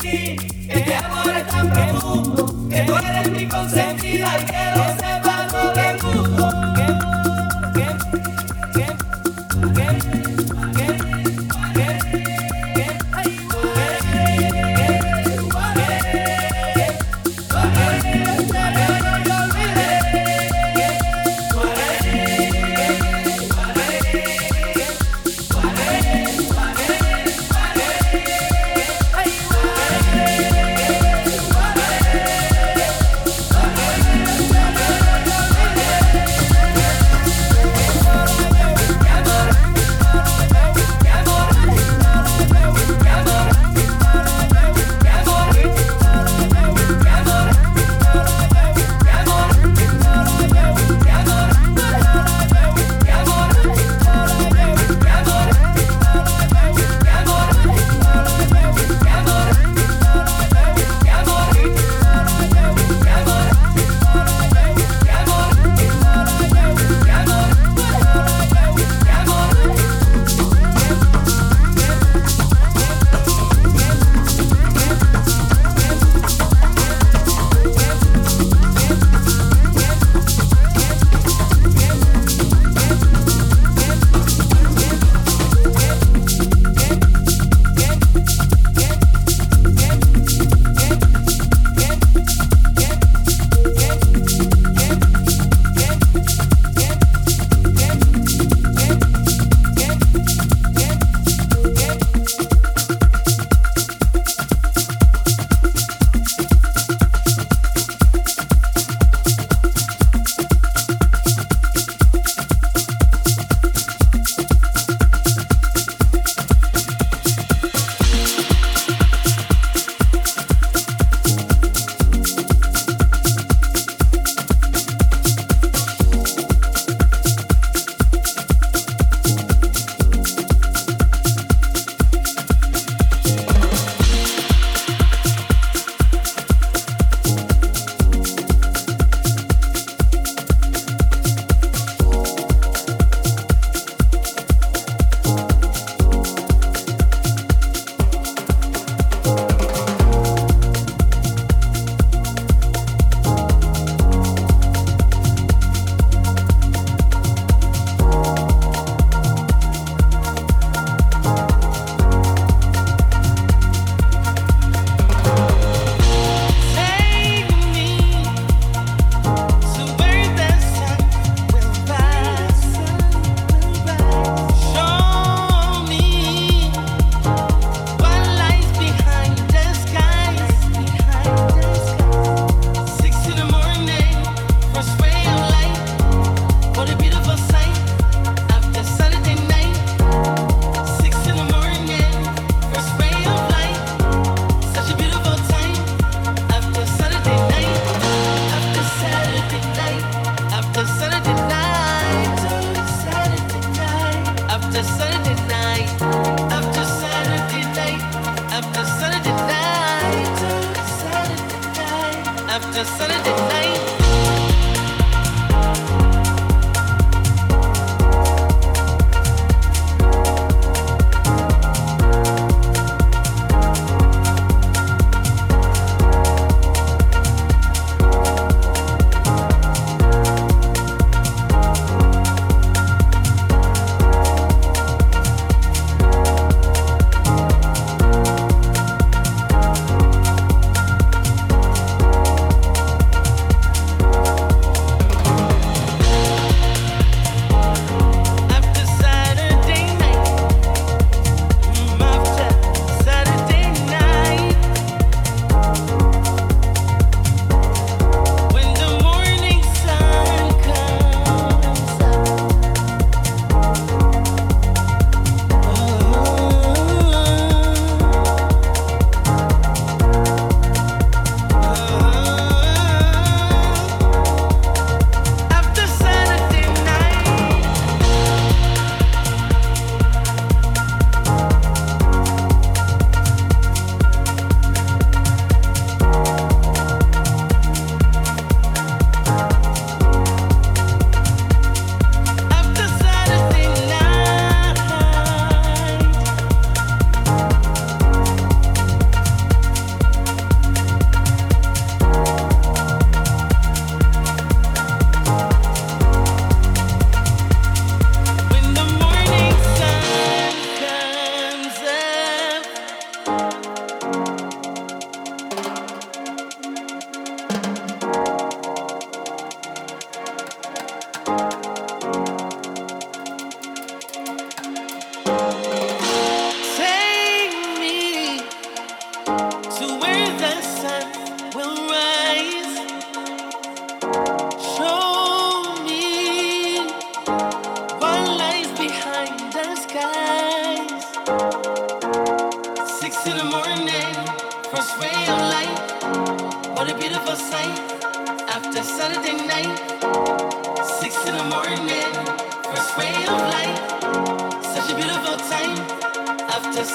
sí, que mi amor es tan profundo, que tú eres mi consentida y que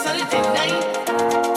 Saturday night.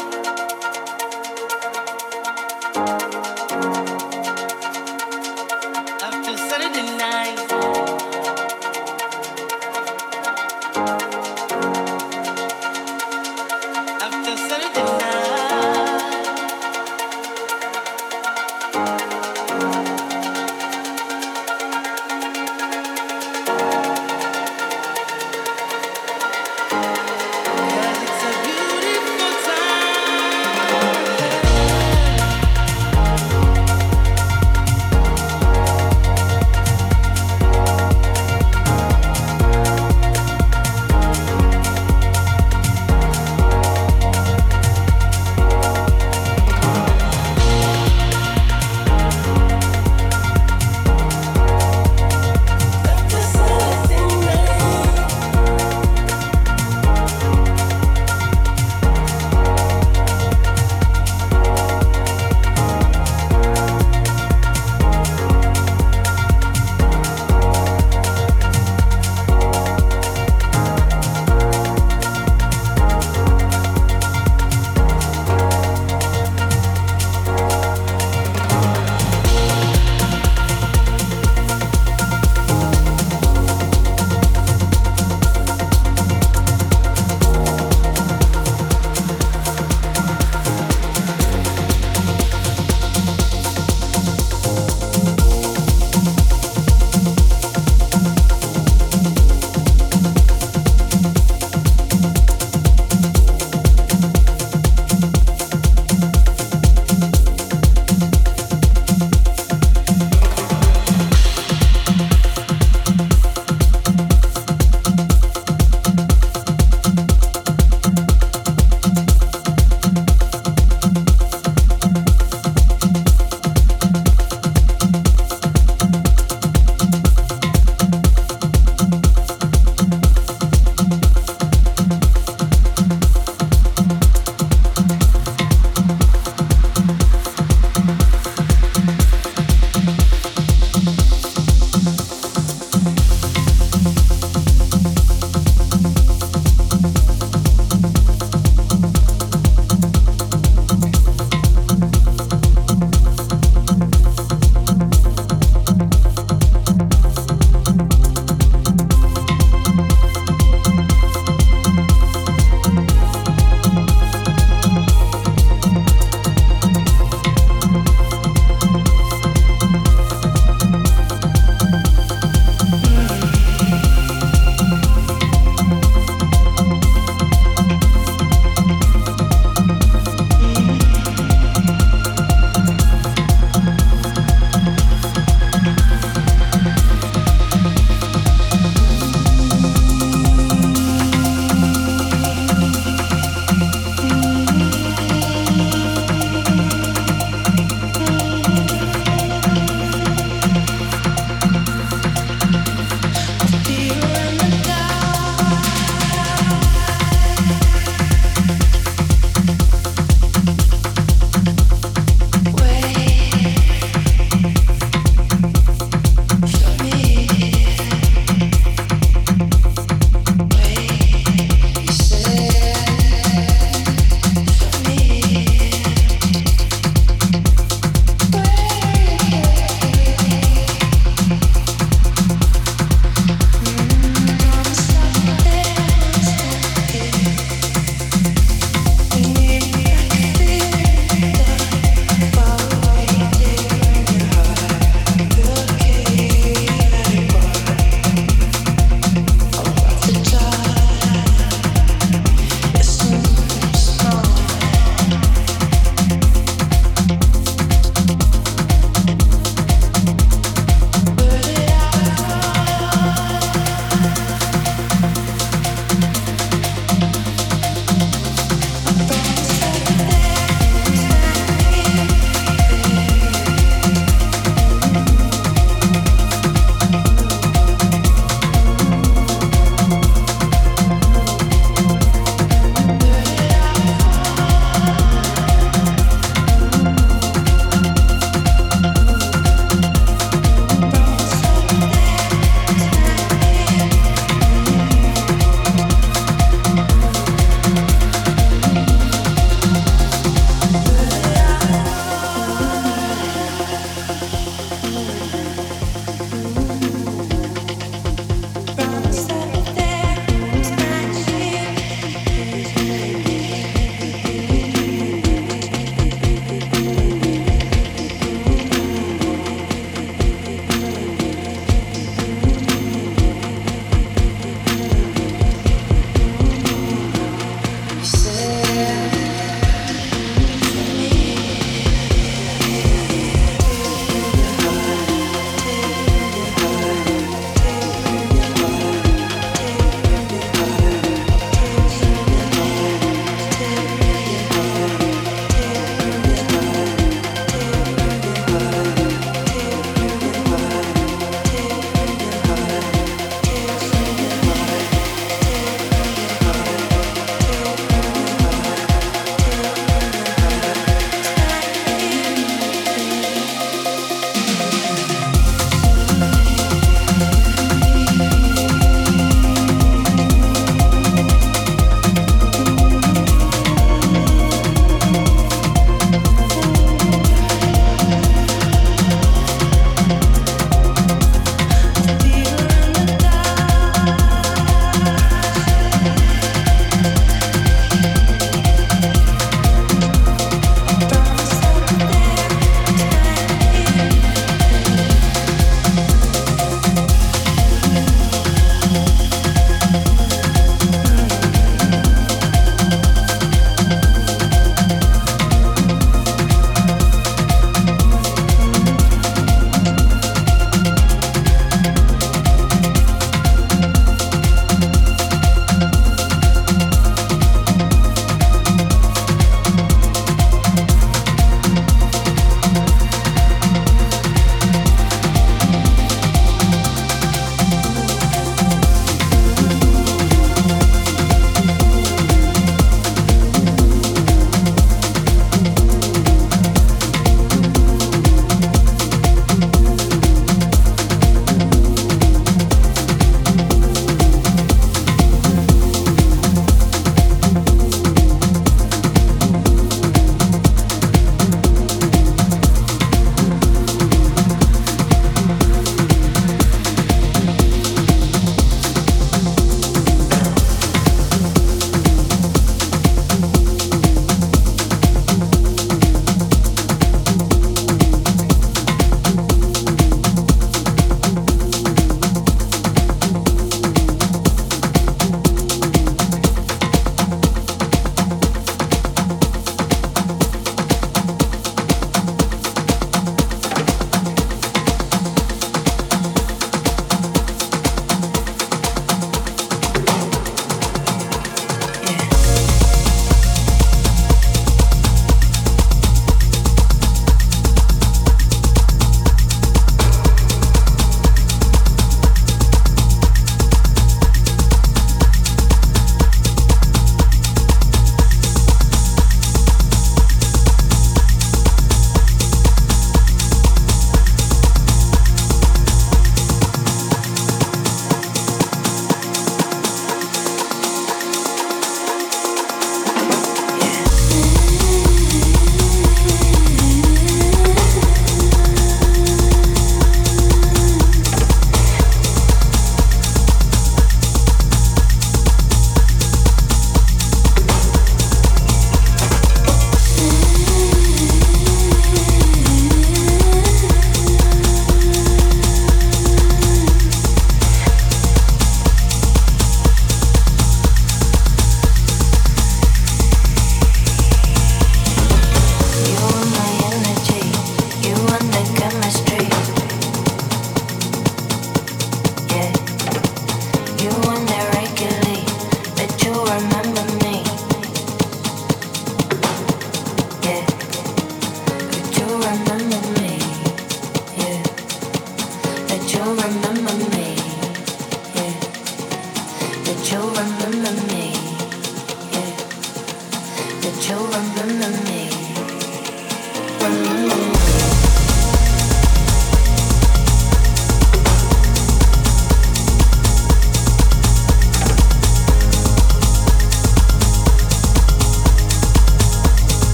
Remember me.